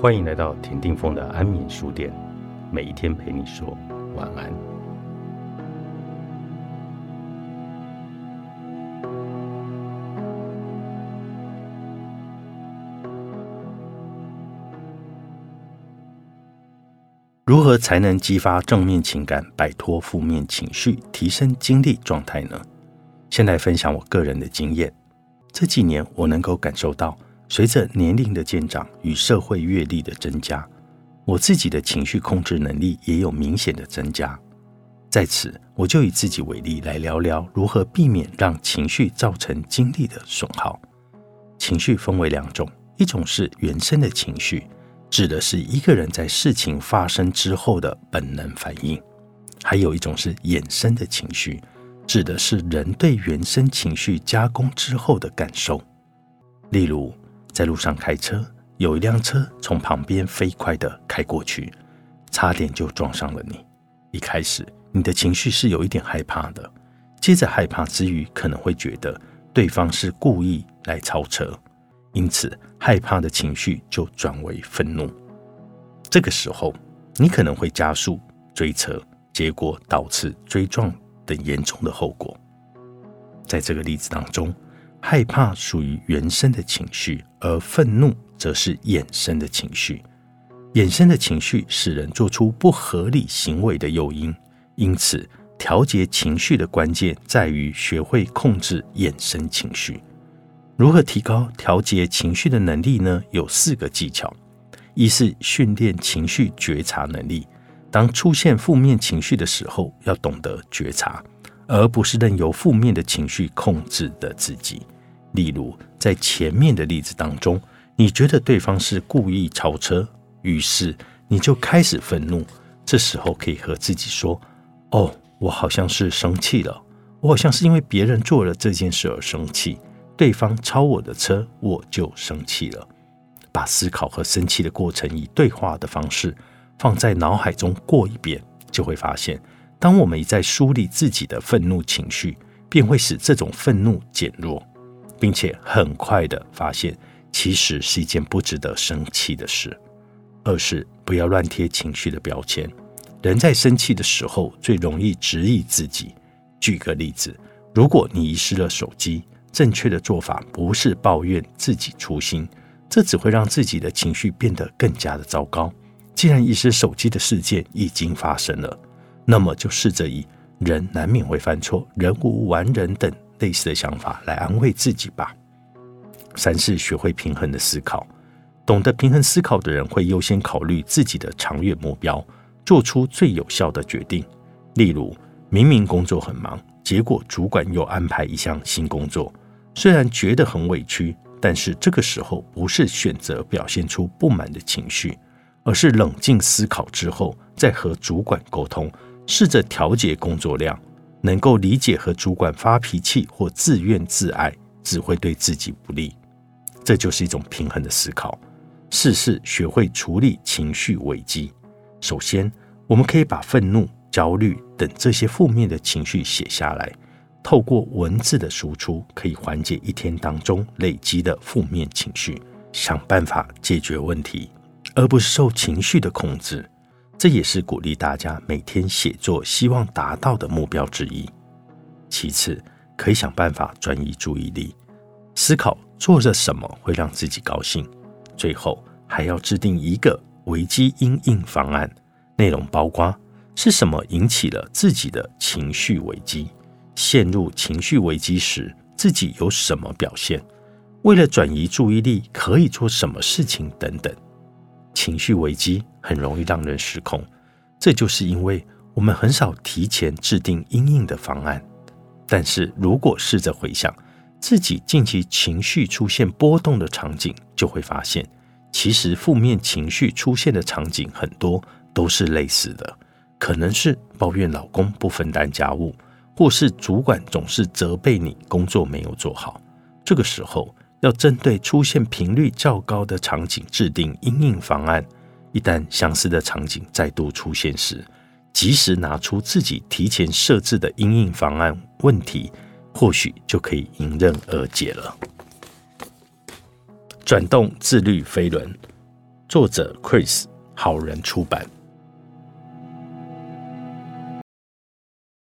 欢迎来到田定峰的安眠书店，每一天陪你说晚安。如何才能激发正面情感，摆脱负面情绪，提升精力状态呢？先来分享我个人的经验。这几年，我能够感受到。随着年龄的渐长与社会阅历的增加，我自己的情绪控制能力也有明显的增加。在此，我就以自己为例来聊聊如何避免让情绪造成精力的损耗。情绪分为两种，一种是原生的情绪，指的是一个人在事情发生之后的本能反应；还有一种是衍生的情绪，指的是人对原生情绪加工之后的感受。例如，在路上开车，有一辆车从旁边飞快地开过去，差点就撞上了你。一开始，你的情绪是有一点害怕的，接着害怕之余，可能会觉得对方是故意来超车，因此害怕的情绪就转为愤怒。这个时候，你可能会加速追车，结果导致追撞等严重的后果。在这个例子当中。害怕属于原生的情绪，而愤怒则是衍生的情绪。衍生的情绪使人做出不合理行为的诱因，因此调节情绪的关键在于学会控制衍生情绪。如何提高调节情绪的能力呢？有四个技巧：一是训练情绪觉察能力，当出现负面情绪的时候，要懂得觉察。而不是任由负面的情绪控制的自己。例如，在前面的例子当中，你觉得对方是故意超车，于是你就开始愤怒。这时候可以和自己说：“哦，我好像是生气了，我好像是因为别人做了这件事而生气。对方超我的车，我就生气了。”把思考和生气的过程以对话的方式放在脑海中过一遍，就会发现。当我们一再梳理自己的愤怒情绪，便会使这种愤怒减弱，并且很快的发现，其实是一件不值得生气的事。二是不要乱贴情绪的标签。人在生气的时候，最容易质疑自己。举个例子，如果你遗失了手机，正确的做法不是抱怨自己粗心，这只会让自己的情绪变得更加的糟糕。既然遗失手机的事件已经发生了。那么就试着以“人难免会犯错，人无完人”等类似的想法来安慰自己吧。三是学会平衡的思考，懂得平衡思考的人会优先考虑自己的长远目标，做出最有效的决定。例如，明明工作很忙，结果主管又安排一项新工作，虽然觉得很委屈，但是这个时候不是选择表现出不满的情绪，而是冷静思考之后再和主管沟通。试着调节工作量，能够理解和主管发脾气或自怨自艾，只会对自己不利。这就是一种平衡的思考。试试学会处理情绪危机。首先，我们可以把愤怒、焦虑等这些负面的情绪写下来，透过文字的输出，可以缓解一天当中累积的负面情绪，想办法解决问题，而不是受情绪的控制。这也是鼓励大家每天写作希望达到的目标之一。其次，可以想办法转移注意力，思考做着什么会让自己高兴。最后，还要制定一个危机应应方案，内容包括是什么引起了自己的情绪危机，陷入情绪危机时自己有什么表现，为了转移注意力可以做什么事情等等。情绪危机很容易让人失控，这就是因为我们很少提前制定应应的方案。但是如果试着回想自己近期情绪出现波动的场景，就会发现，其实负面情绪出现的场景很多都是类似的，可能是抱怨老公不分担家务，或是主管总是责备你工作没有做好。这个时候。要针对出现频率较高的场景制定应应方案，一旦相似的场景再度出现时，及时拿出自己提前设置的应应方案，问题或许就可以迎刃而解了。转动自律飞轮，作者 Chris，好人出版。